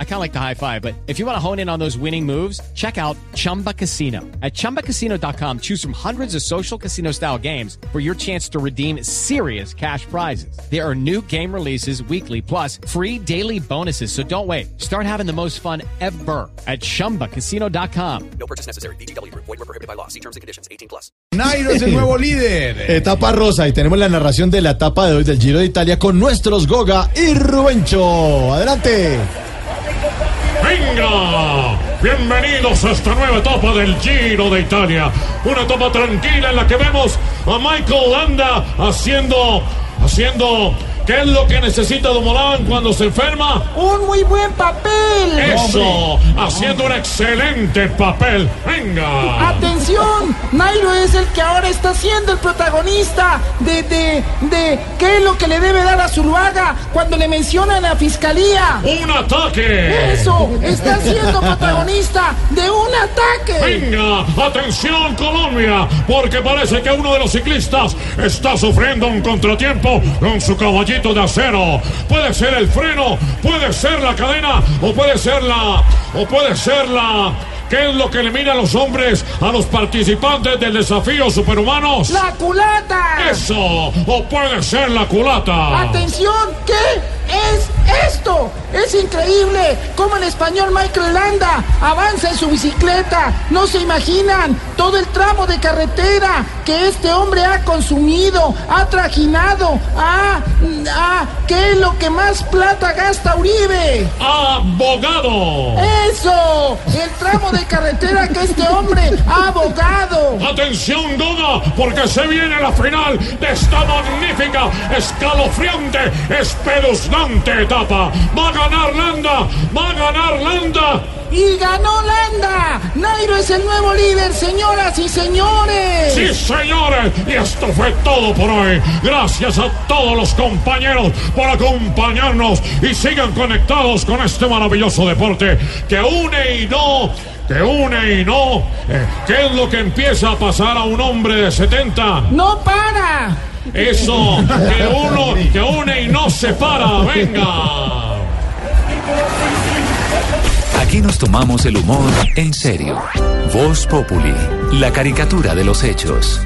I kind of like the high five, but if you want to hone in on those winning moves, check out Chumba Casino. At chumbacasino.com, choose from hundreds of social casino style games for your chance to redeem serious cash prizes. There are new game releases weekly, plus free daily bonuses. So don't wait. Start having the most fun ever at chumbacasino.com. No purchase necessary. BGW. Void were prohibited by law. See terms and conditions. 18 plus. Nairo es el nuevo líder. Etapa rosa y tenemos la narración de la etapa de hoy del Giro de Italia con nuestros Goga y Rubencho. Adelante. ¡Venga! Bienvenidos a esta nueva etapa del Giro de Italia. Una etapa tranquila en la que vemos a Michael Landa haciendo, haciendo, ¿qué es lo que necesita Dumoulin cuando se enferma? Un muy buen papel. Eso, haciendo un excelente papel. Venga. Atención, Nairo es el que ahora está siendo el protagonista de, de, de qué es lo que le debe dar a Zuluaga cuando le mencionan a la fiscalía. Un ataque. Eso, está siendo protagonista de un ataque. Venga, atención Colombia, porque parece que uno de los ciclistas está sufriendo un contratiempo con su caballito de acero. Puede ser el freno, puede ser la cadena o puede ser la o puede ser la ¿Qué es lo que elimina a los hombres a los participantes del desafío superhumanos? La culata. Eso, o puede ser la culata. Atención, ¿qué es esto? Es increíble cómo el español Michael Landa avanza en su bicicleta. No se imaginan todo el tramo de carretera que este hombre ha consumido, ha trajinado. Ah, ah, ¿qué es lo que más plata gasta Uribe? Abogado. Eso, el tramo de carretera que este hombre ha abogado. Atención, Goga, porque se viene la final de esta magnífica, escalofriante, espeluznante etapa. Va a ganar Landa, va a ganar Landa. Y ganó Landa. Nairo es el nuevo líder, señoras y señores. Sí, señores, y esto fue todo por hoy. Gracias a todos los compañeros por acompañarnos y sigan conectados con este maravilloso deporte que une y no que une y no. Eh, ¿Qué es lo que empieza a pasar a un hombre de 70? No para. Eso, que uno, que une y no separa. Venga. Aquí nos tomamos el humor en serio. Voz Populi, la caricatura de los hechos.